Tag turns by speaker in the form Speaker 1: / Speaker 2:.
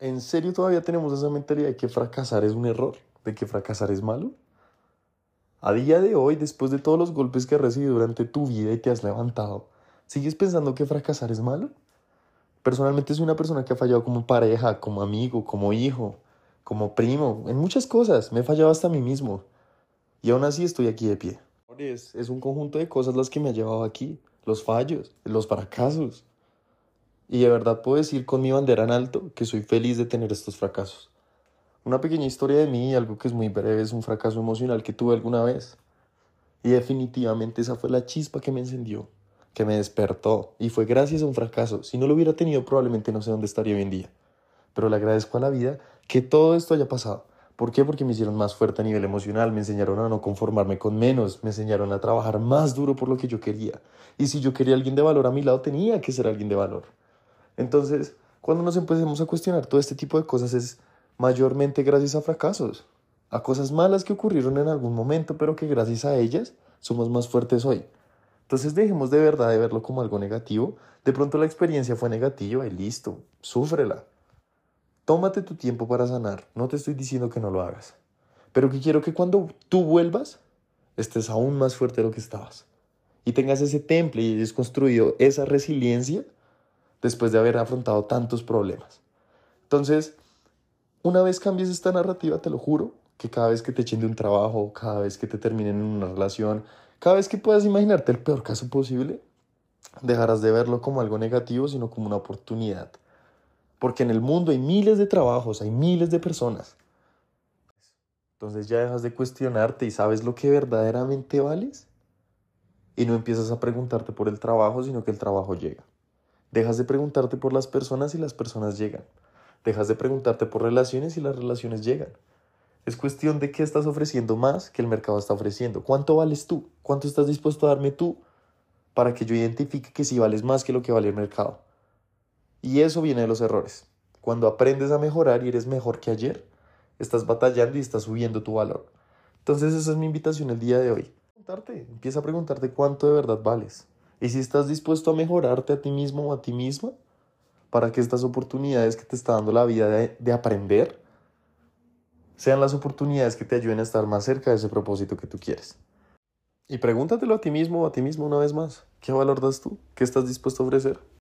Speaker 1: ¿En serio todavía tenemos esa mentalidad de que fracasar es un error? ¿De que fracasar es malo? A día de hoy, después de todos los golpes que has recibido durante tu vida y te has levantado, ¿sigues pensando que fracasar es malo? Personalmente soy una persona que ha fallado como pareja, como amigo, como hijo, como primo, en muchas cosas. Me he fallado hasta a mí mismo. Y aún así estoy aquí de pie. Es, es un conjunto de cosas las que me ha llevado aquí. Los fallos, los fracasos. Y de verdad puedo decir con mi bandera en alto que soy feliz de tener estos fracasos. Una pequeña historia de mí, algo que es muy breve, es un fracaso emocional que tuve alguna vez. Y definitivamente esa fue la chispa que me encendió, que me despertó. Y fue gracias a un fracaso. Si no lo hubiera tenido, probablemente no sé dónde estaría hoy en día. Pero le agradezco a la vida que todo esto haya pasado. ¿Por qué? Porque me hicieron más fuerte a nivel emocional, me enseñaron a no conformarme con menos, me enseñaron a trabajar más duro por lo que yo quería. Y si yo quería alguien de valor a mi lado, tenía que ser alguien de valor. Entonces, cuando nos empecemos a cuestionar todo este tipo de cosas es mayormente gracias a fracasos, a cosas malas que ocurrieron en algún momento, pero que gracias a ellas somos más fuertes hoy. Entonces dejemos de verdad de verlo como algo negativo. De pronto la experiencia fue negativa y listo, súfrela. Tómate tu tiempo para sanar, no te estoy diciendo que no lo hagas, pero que quiero que cuando tú vuelvas estés aún más fuerte de lo que estabas y tengas ese temple y hayas construido esa resiliencia después de haber afrontado tantos problemas. Entonces, una vez cambies esta narrativa, te lo juro, que cada vez que te echen de un trabajo, cada vez que te terminen en una relación, cada vez que puedas imaginarte el peor caso posible, dejarás de verlo como algo negativo, sino como una oportunidad. Porque en el mundo hay miles de trabajos, hay miles de personas. Entonces ya dejas de cuestionarte y sabes lo que verdaderamente vales. Y no empiezas a preguntarte por el trabajo, sino que el trabajo llega. Dejas de preguntarte por las personas y las personas llegan. Dejas de preguntarte por relaciones y las relaciones llegan. Es cuestión de qué estás ofreciendo más que el mercado está ofreciendo. ¿Cuánto vales tú? ¿Cuánto estás dispuesto a darme tú para que yo identifique que si vales más que lo que vale el mercado? Y eso viene de los errores. Cuando aprendes a mejorar y eres mejor que ayer, estás batallando y estás subiendo tu valor. Entonces esa es mi invitación el día de hoy. Empieza a preguntarte cuánto de verdad vales. Y si estás dispuesto a mejorarte a ti mismo o a ti misma, para que estas oportunidades que te está dando la vida de, de aprender sean las oportunidades que te ayuden a estar más cerca de ese propósito que tú quieres. Y pregúntatelo a ti mismo o a ti mismo una vez más. ¿Qué valor das tú? ¿Qué estás dispuesto a ofrecer?